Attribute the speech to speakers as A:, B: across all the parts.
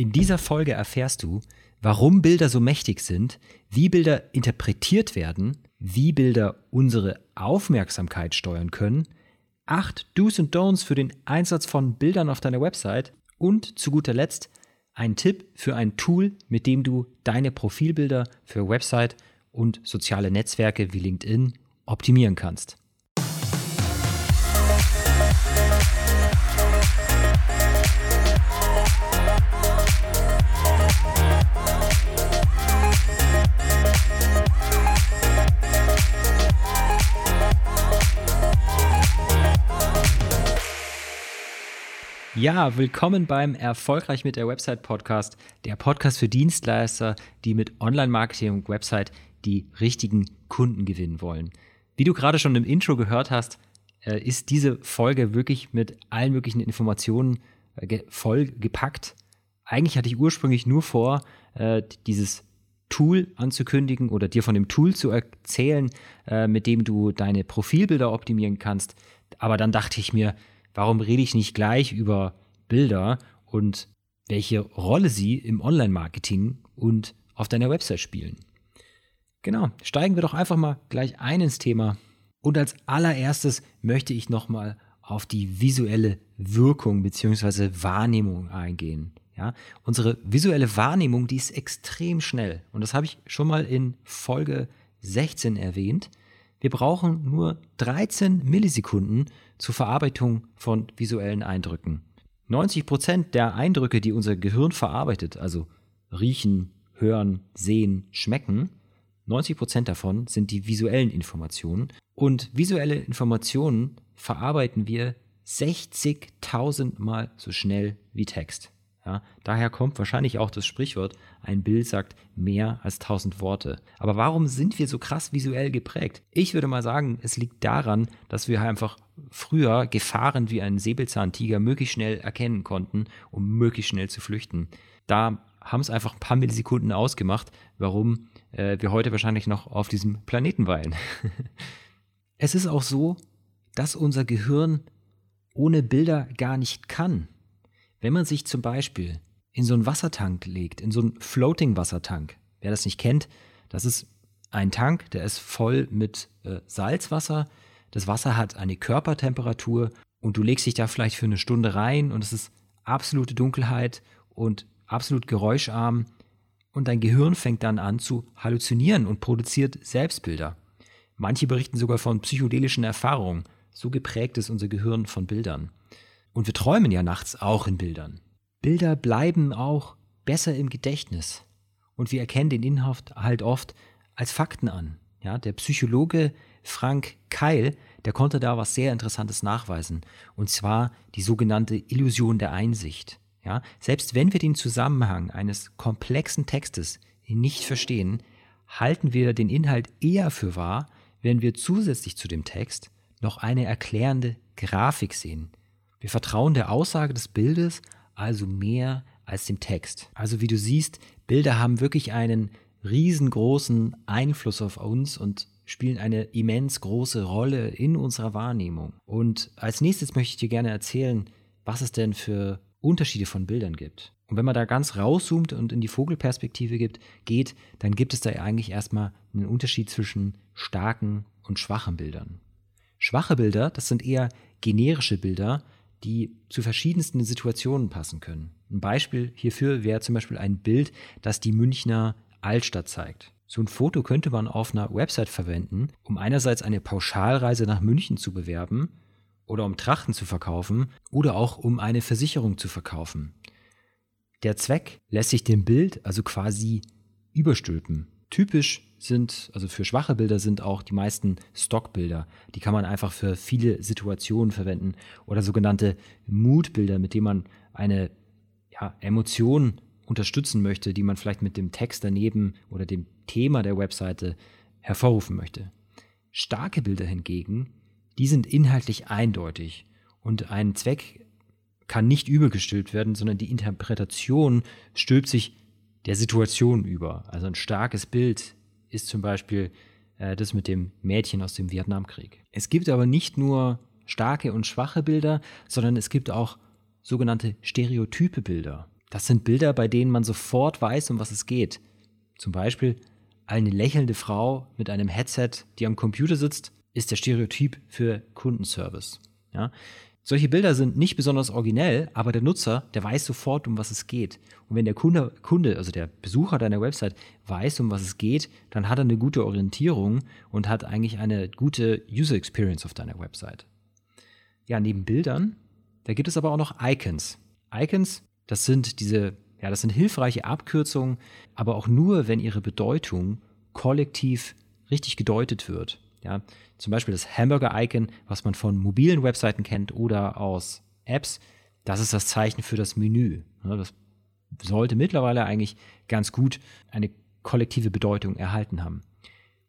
A: In dieser Folge erfährst du, warum Bilder so mächtig sind, wie Bilder interpretiert werden, wie Bilder unsere Aufmerksamkeit steuern können, acht Do's und Don'ts für den Einsatz von Bildern auf deiner Website und zu guter Letzt ein Tipp für ein Tool, mit dem du deine Profilbilder für Website und soziale Netzwerke wie LinkedIn optimieren kannst. Ja, willkommen beim Erfolgreich mit der Website Podcast, der Podcast für Dienstleister, die mit Online-Marketing und Website die richtigen Kunden gewinnen wollen. Wie du gerade schon im Intro gehört hast, äh, ist diese Folge wirklich mit allen möglichen Informationen äh, voll gepackt. Eigentlich hatte ich ursprünglich nur vor, äh, dieses Tool anzukündigen oder dir von dem Tool zu erzählen, mit dem du deine Profilbilder optimieren kannst. Aber dann dachte ich mir, Warum rede ich nicht gleich über Bilder und welche Rolle sie im Online-Marketing und auf deiner Website spielen? Genau, steigen wir doch einfach mal gleich ein ins Thema. Und als allererstes möchte ich nochmal auf die visuelle Wirkung bzw. Wahrnehmung eingehen. Ja, unsere visuelle Wahrnehmung, die ist extrem schnell. Und das habe ich schon mal in Folge 16 erwähnt. Wir brauchen nur 13 Millisekunden zur Verarbeitung von visuellen Eindrücken. 90 Prozent der Eindrücke, die unser Gehirn verarbeitet, also riechen, hören, sehen, schmecken, 90 Prozent davon sind die visuellen Informationen. Und visuelle Informationen verarbeiten wir 60.000 Mal so schnell wie Text. Ja, daher kommt wahrscheinlich auch das Sprichwort, ein Bild sagt mehr als tausend Worte. Aber warum sind wir so krass visuell geprägt? Ich würde mal sagen, es liegt daran, dass wir einfach früher Gefahren wie ein Säbelzahntiger möglichst schnell erkennen konnten, um möglichst schnell zu flüchten. Da haben es einfach ein paar Millisekunden ausgemacht, warum äh, wir heute wahrscheinlich noch auf diesem Planeten weilen. es ist auch so, dass unser Gehirn ohne Bilder gar nicht kann. Wenn man sich zum Beispiel in so einen Wassertank legt, in so einen Floating-Wassertank, wer das nicht kennt, das ist ein Tank, der ist voll mit äh, Salzwasser. Das Wasser hat eine Körpertemperatur und du legst dich da vielleicht für eine Stunde rein und es ist absolute Dunkelheit und absolut geräuscharm und dein Gehirn fängt dann an zu halluzinieren und produziert Selbstbilder. Manche berichten sogar von psychedelischen Erfahrungen. So geprägt ist unser Gehirn von Bildern. Und wir träumen ja nachts auch in Bildern. Bilder bleiben auch besser im Gedächtnis. Und wir erkennen den Inhalt halt oft als Fakten an. Ja, der Psychologe Frank Keil, der konnte da was sehr Interessantes nachweisen. Und zwar die sogenannte Illusion der Einsicht. Ja, selbst wenn wir den Zusammenhang eines komplexen Textes nicht verstehen, halten wir den Inhalt eher für wahr, wenn wir zusätzlich zu dem Text noch eine erklärende Grafik sehen, wir vertrauen der Aussage des Bildes also mehr als dem Text. Also wie du siehst, Bilder haben wirklich einen riesengroßen Einfluss auf uns und spielen eine immens große Rolle in unserer Wahrnehmung. Und als nächstes möchte ich dir gerne erzählen, was es denn für Unterschiede von Bildern gibt. Und wenn man da ganz rauszoomt und in die Vogelperspektive gibt, geht, dann gibt es da eigentlich erstmal einen Unterschied zwischen starken und schwachen Bildern. Schwache Bilder, das sind eher generische Bilder, die zu verschiedensten Situationen passen können. Ein Beispiel hierfür wäre zum Beispiel ein Bild, das die Münchner Altstadt zeigt. So ein Foto könnte man auf einer Website verwenden, um einerseits eine Pauschalreise nach München zu bewerben oder um Trachten zu verkaufen oder auch um eine Versicherung zu verkaufen. Der Zweck lässt sich dem Bild also quasi überstülpen. Typisch sind, also für schwache Bilder sind auch die meisten Stockbilder. Die kann man einfach für viele Situationen verwenden oder sogenannte Moodbilder, mit denen man eine ja, Emotion unterstützen möchte, die man vielleicht mit dem Text daneben oder dem Thema der Webseite hervorrufen möchte. Starke Bilder hingegen, die sind inhaltlich eindeutig und ein Zweck kann nicht übergestülpt werden, sondern die Interpretation stülpt sich der Situation über. Also ein starkes Bild ist zum Beispiel äh, das mit dem Mädchen aus dem Vietnamkrieg. Es gibt aber nicht nur starke und schwache Bilder, sondern es gibt auch sogenannte stereotype Bilder. Das sind Bilder, bei denen man sofort weiß, um was es geht. Zum Beispiel eine lächelnde Frau mit einem Headset, die am Computer sitzt, ist der Stereotyp für Kundenservice. Ja? Solche Bilder sind nicht besonders originell, aber der Nutzer, der weiß sofort, um was es geht. Und wenn der Kunde, Kunde, also der Besucher deiner Website weiß, um was es geht, dann hat er eine gute Orientierung und hat eigentlich eine gute User Experience auf deiner Website. Ja, neben Bildern, da gibt es aber auch noch Icons. Icons, das sind diese, ja, das sind hilfreiche Abkürzungen, aber auch nur, wenn ihre Bedeutung kollektiv richtig gedeutet wird. Ja, zum Beispiel das Hamburger-Icon, was man von mobilen Webseiten kennt oder aus Apps, das ist das Zeichen für das Menü. Das sollte mittlerweile eigentlich ganz gut eine kollektive Bedeutung erhalten haben.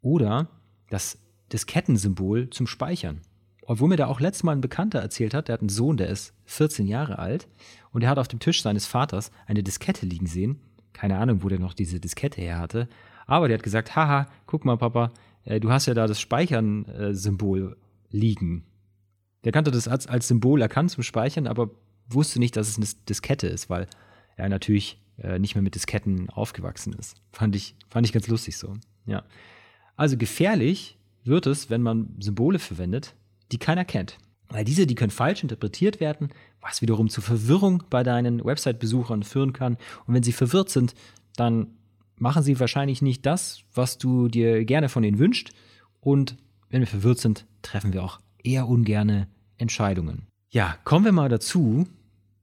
A: Oder das Diskettensymbol zum Speichern. Obwohl mir da auch letztes Mal ein Bekannter erzählt hat, der hat einen Sohn, der ist 14 Jahre alt und er hat auf dem Tisch seines Vaters eine Diskette liegen sehen. Keine Ahnung, wo der noch diese Diskette her hatte. Aber der hat gesagt, haha, guck mal, Papa, äh, du hast ja da das Speichern-Symbol äh, liegen. Der kannte das als, als Symbol erkannt zum Speichern, aber wusste nicht, dass es eine Diskette ist, weil er natürlich äh, nicht mehr mit Disketten aufgewachsen ist. Fand ich, fand ich ganz lustig so. Ja. Also gefährlich wird es, wenn man Symbole verwendet, die keiner kennt. Weil diese, die können falsch interpretiert werden, was wiederum zu Verwirrung bei deinen Website-Besuchern führen kann. Und wenn sie verwirrt sind, dann machen sie wahrscheinlich nicht das, was du dir gerne von ihnen wünschst. Und wenn wir verwirrt sind, treffen wir auch eher ungerne Entscheidungen. Ja, kommen wir mal dazu,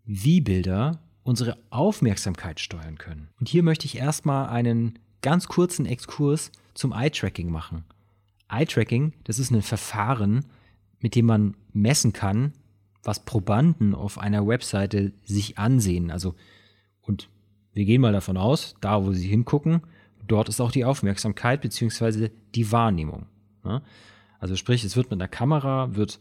A: wie Bilder unsere Aufmerksamkeit steuern können. Und hier möchte ich erstmal einen ganz kurzen Exkurs zum Eye-Tracking machen. Eye-Tracking, das ist ein Verfahren, mit dem man messen kann, was Probanden auf einer Webseite sich ansehen. Also und wir gehen mal davon aus, da wo sie hingucken, dort ist auch die Aufmerksamkeit bzw. die Wahrnehmung. Ne? Also sprich, es wird mit einer Kamera, wird,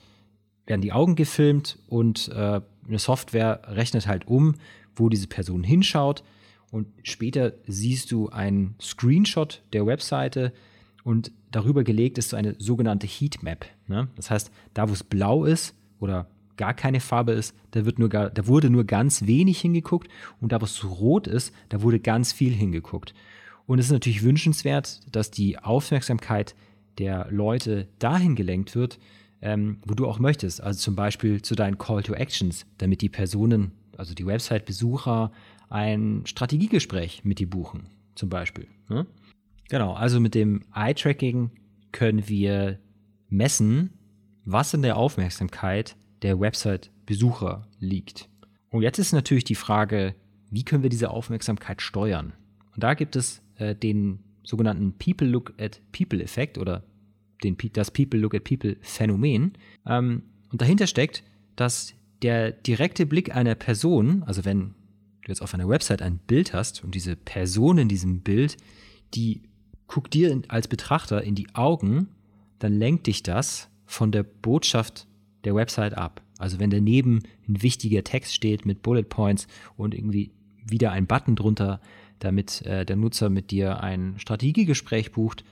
A: werden die Augen gefilmt und äh, eine Software rechnet halt um, wo diese Person hinschaut und später siehst du einen Screenshot der Webseite und darüber gelegt ist so eine sogenannte Heatmap. Ne? Das heißt, da wo es blau ist oder gar keine Farbe ist, da, wird nur gar, da wurde nur ganz wenig hingeguckt und da, wo es rot ist, da wurde ganz viel hingeguckt. Und es ist natürlich wünschenswert, dass die Aufmerksamkeit der Leute dahin gelenkt wird, ähm, wo du auch möchtest. Also zum Beispiel zu deinen Call to Actions, damit die Personen, also die Website-Besucher, ein Strategiegespräch mit dir buchen, zum Beispiel. Ne? Genau, also mit dem Eye-Tracking können wir messen, was in der Aufmerksamkeit der Website-Besucher liegt. Und jetzt ist natürlich die Frage, wie können wir diese Aufmerksamkeit steuern? Und da gibt es äh, den sogenannten People Look at People Effekt oder den, das People Look at People Phänomen. Ähm, und dahinter steckt, dass der direkte Blick einer Person, also wenn du jetzt auf einer Website ein Bild hast und diese Person in diesem Bild, die guckt dir als Betrachter in die Augen, dann lenkt dich das von der Botschaft der Website ab. Also wenn daneben ein wichtiger Text steht mit Bullet Points und irgendwie wieder ein Button drunter, damit äh, der Nutzer mit dir ein Strategiegespräch bucht,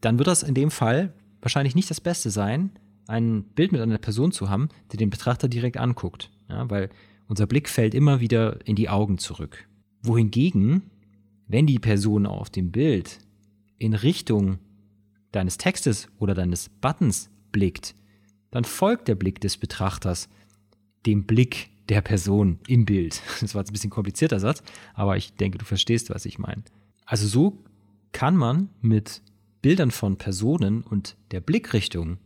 A: dann wird das in dem Fall wahrscheinlich nicht das Beste sein, ein Bild mit einer Person zu haben, die den Betrachter direkt anguckt. Ja, weil unser Blick fällt immer wieder in die Augen zurück. Wohingegen, wenn die Person auf dem Bild in Richtung deines Textes oder deines Buttons blickt, dann folgt der Blick des Betrachters dem Blick der Person im Bild. Das war jetzt ein bisschen komplizierter Satz, aber ich denke, du verstehst, was ich meine. Also so kann man mit Bildern von Personen und der Blickrichtung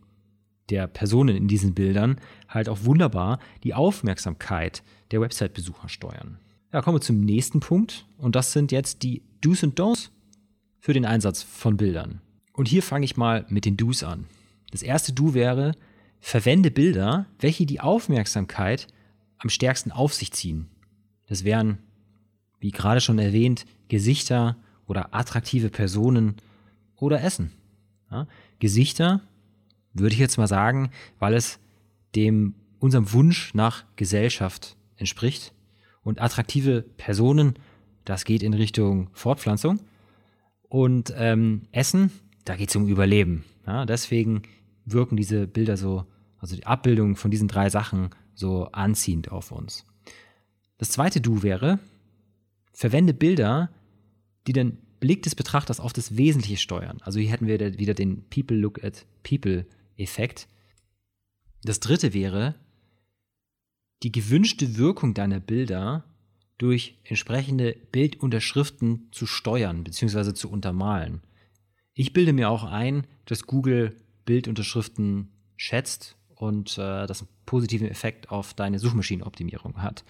A: der Personen in diesen Bildern halt auch wunderbar die Aufmerksamkeit der Website-Besucher steuern. Ja, kommen wir zum nächsten Punkt und das sind jetzt die Do's und Don'ts für den Einsatz von Bildern. Und hier fange ich mal mit den Do's an. Das erste Do wäre, verwende Bilder, welche die Aufmerksamkeit am stärksten auf sich ziehen. Das wären, wie gerade schon erwähnt, Gesichter oder attraktive Personen oder Essen. Ja, Gesichter würde ich jetzt mal sagen, weil es dem unserem Wunsch nach Gesellschaft entspricht. Und attraktive Personen, das geht in Richtung Fortpflanzung. Und ähm, Essen, da geht es um Überleben. Ja, deswegen wirken diese Bilder so also die Abbildung von diesen drei Sachen so anziehend auf uns. Das zweite Du wäre, verwende Bilder, die den Blick des Betrachters auf das Wesentliche steuern. Also hier hätten wir wieder den People Look at People Effekt. Das dritte wäre, die gewünschte Wirkung deiner Bilder durch entsprechende Bildunterschriften zu steuern bzw. zu untermalen. Ich bilde mir auch ein, dass Google Bildunterschriften schätzt und äh, das einen positiven Effekt auf deine Suchmaschinenoptimierung hat.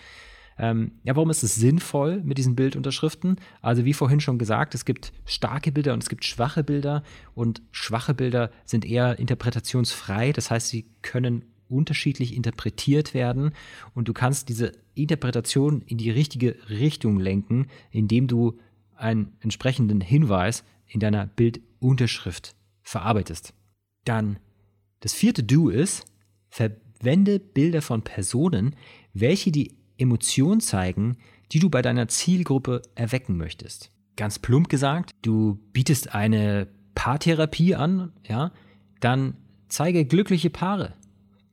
A: Ähm, ja, warum ist es sinnvoll mit diesen Bildunterschriften? Also wie vorhin schon gesagt, es gibt starke Bilder und es gibt schwache Bilder und schwache Bilder sind eher interpretationsfrei, das heißt, sie können unterschiedlich interpretiert werden und du kannst diese Interpretation in die richtige Richtung lenken, indem du einen entsprechenden Hinweis in deiner Bildunterschrift verarbeitest. Dann das vierte Do ist, verwende Bilder von Personen, welche die Emotion zeigen, die du bei deiner Zielgruppe erwecken möchtest. Ganz plump gesagt, du bietest eine Paartherapie an, ja, dann zeige glückliche Paare.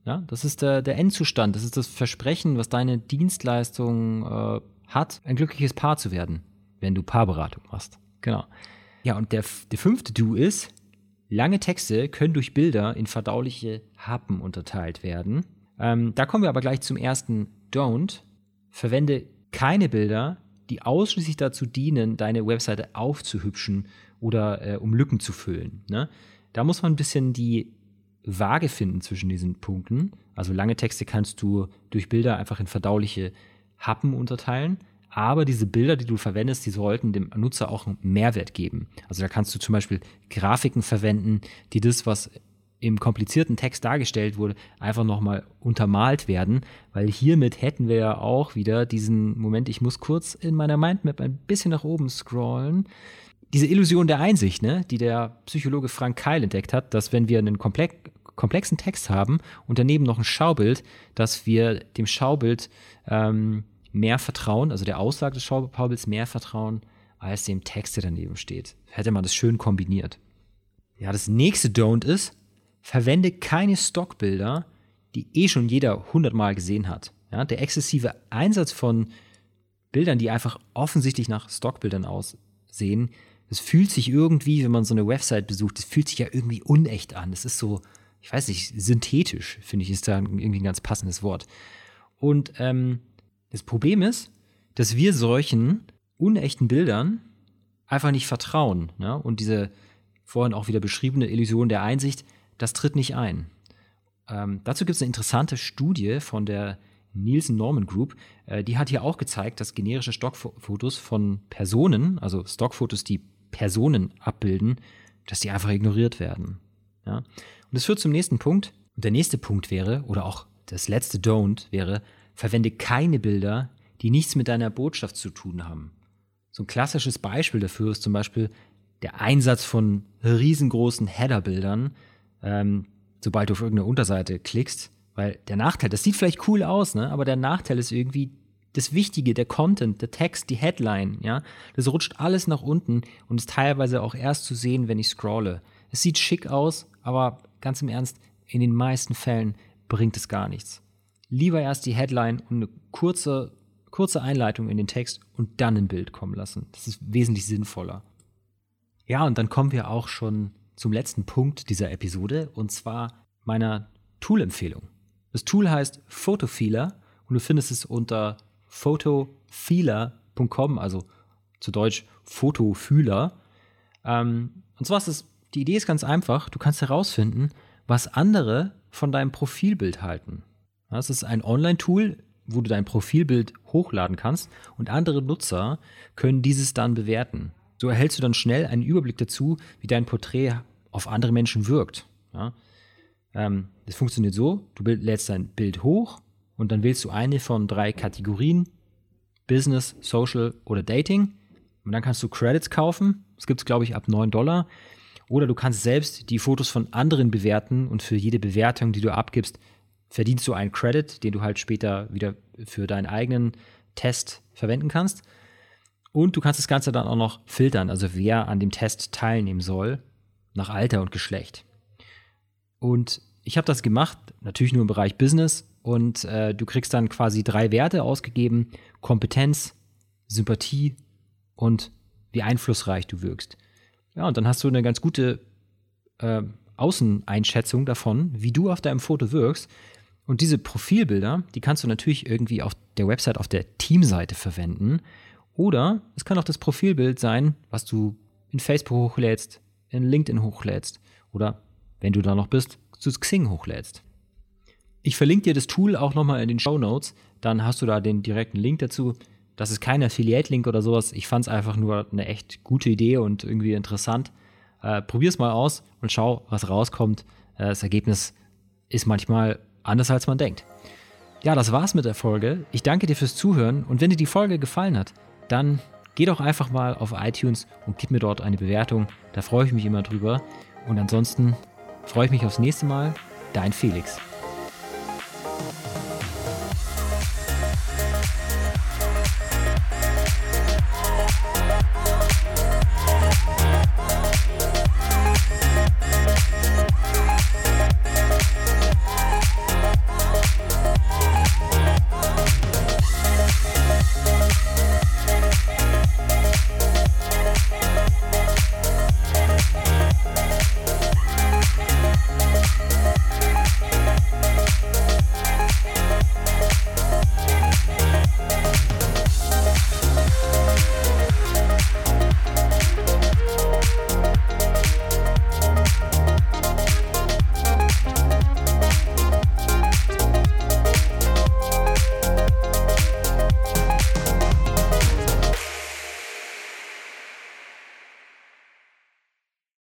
A: Ja, das ist der, der Endzustand, das ist das Versprechen, was deine Dienstleistung äh, hat, ein glückliches Paar zu werden, wenn du Paarberatung machst. Genau. Ja, und der, der fünfte Do ist, lange Texte können durch Bilder in verdauliche Happen unterteilt werden. Ähm, da kommen wir aber gleich zum ersten Don't. Verwende keine Bilder, die ausschließlich dazu dienen, deine Webseite aufzuhübschen oder äh, um Lücken zu füllen. Ne? Da muss man ein bisschen die Waage finden zwischen diesen Punkten. Also lange Texte kannst du durch Bilder einfach in verdauliche Happen unterteilen. Aber diese Bilder, die du verwendest, die sollten dem Nutzer auch einen Mehrwert geben. Also da kannst du zum Beispiel Grafiken verwenden, die das, was im komplizierten Text dargestellt wurde, einfach nochmal untermalt werden, weil hiermit hätten wir ja auch wieder diesen Moment, ich muss kurz in meiner Mindmap ein bisschen nach oben scrollen. Diese Illusion der Einsicht, ne, die der Psychologe Frank Keil entdeckt hat, dass wenn wir einen komplexen Text haben und daneben noch ein Schaubild, dass wir dem Schaubild ähm, mehr vertrauen, also der Aussage des Schaubilds mehr vertrauen, als dem Text, der daneben steht. Hätte man das schön kombiniert. Ja, das nächste Don't ist, verwende keine Stockbilder, die eh schon jeder hundertmal gesehen hat. Ja, der exzessive Einsatz von Bildern, die einfach offensichtlich nach Stockbildern aussehen, das fühlt sich irgendwie, wenn man so eine Website besucht, das fühlt sich ja irgendwie unecht an. Das ist so, ich weiß nicht, synthetisch, finde ich, ist da irgendwie ein ganz passendes Wort. Und ähm, das Problem ist, dass wir solchen unechten Bildern einfach nicht vertrauen. Ne? Und diese vorhin auch wieder beschriebene Illusion der Einsicht, das tritt nicht ein. Ähm, dazu gibt es eine interessante Studie von der Nielsen Norman Group. Äh, die hat hier auch gezeigt, dass generische Stockfotos von Personen, also Stockfotos, die Personen abbilden, dass die einfach ignoriert werden. Ja? Und das führt zum nächsten Punkt. Und der nächste Punkt wäre, oder auch das letzte Don't wäre, verwende keine Bilder, die nichts mit deiner Botschaft zu tun haben. So ein klassisches Beispiel dafür ist zum Beispiel der Einsatz von riesengroßen Header-Bildern, ähm, sobald du auf irgendeine Unterseite klickst. Weil der Nachteil, das sieht vielleicht cool aus, ne? aber der Nachteil ist irgendwie das Wichtige, der Content, der Text, die Headline, ja, das rutscht alles nach unten und ist teilweise auch erst zu sehen, wenn ich scrolle. Es sieht schick aus, aber ganz im Ernst, in den meisten Fällen bringt es gar nichts. Lieber erst die Headline und eine kurze, kurze Einleitung in den Text und dann ein Bild kommen lassen. Das ist wesentlich sinnvoller. Ja, und dann kommen wir auch schon zum letzten Punkt dieser Episode und zwar meiner Tool-Empfehlung. Das Tool heißt Photofeeler und du findest es unter photofeeler.com, also zu Deutsch Fotofühler. Ähm, und zwar ist es, die Idee ist ganz einfach. Du kannst herausfinden, was andere von deinem Profilbild halten. Das ist ein Online-Tool, wo du dein Profilbild hochladen kannst und andere Nutzer können dieses dann bewerten. So erhältst du dann schnell einen Überblick dazu, wie dein Porträt auf andere Menschen wirkt. Ja? Ähm, das funktioniert so, du lädst dein Bild hoch und dann wählst du eine von drei Kategorien, Business, Social oder Dating. Und dann kannst du Credits kaufen. Das gibt es, glaube ich, ab 9 Dollar. Oder du kannst selbst die Fotos von anderen bewerten und für jede Bewertung, die du abgibst, verdienst du einen Credit, den du halt später wieder für deinen eigenen Test verwenden kannst. Und du kannst das Ganze dann auch noch filtern, also wer an dem Test teilnehmen soll, nach Alter und Geschlecht. Und ich habe das gemacht, natürlich nur im Bereich Business. Und äh, du kriegst dann quasi drei Werte ausgegeben: Kompetenz, Sympathie und wie einflussreich du wirkst. Ja, und dann hast du eine ganz gute äh, Außeneinschätzung davon, wie du auf deinem Foto wirkst. Und diese Profilbilder, die kannst du natürlich irgendwie auf der Website, auf der Teamseite verwenden. Oder es kann auch das Profilbild sein, was du in Facebook hochlädst, in LinkedIn hochlädst oder, wenn du da noch bist, zu Xing hochlädst. Ich verlinke dir das Tool auch nochmal in den Show Notes, dann hast du da den direkten Link dazu. Das ist kein Affiliate-Link oder sowas. Ich fand es einfach nur eine echt gute Idee und irgendwie interessant. Äh, Probier es mal aus und schau, was rauskommt. Äh, das Ergebnis ist manchmal anders, als man denkt. Ja, das war's mit der Folge. Ich danke dir fürs Zuhören und wenn dir die Folge gefallen hat, dann geh doch einfach mal auf iTunes und gib mir dort eine Bewertung. Da freue ich mich immer drüber. Und ansonsten freue ich mich aufs nächste Mal. Dein Felix.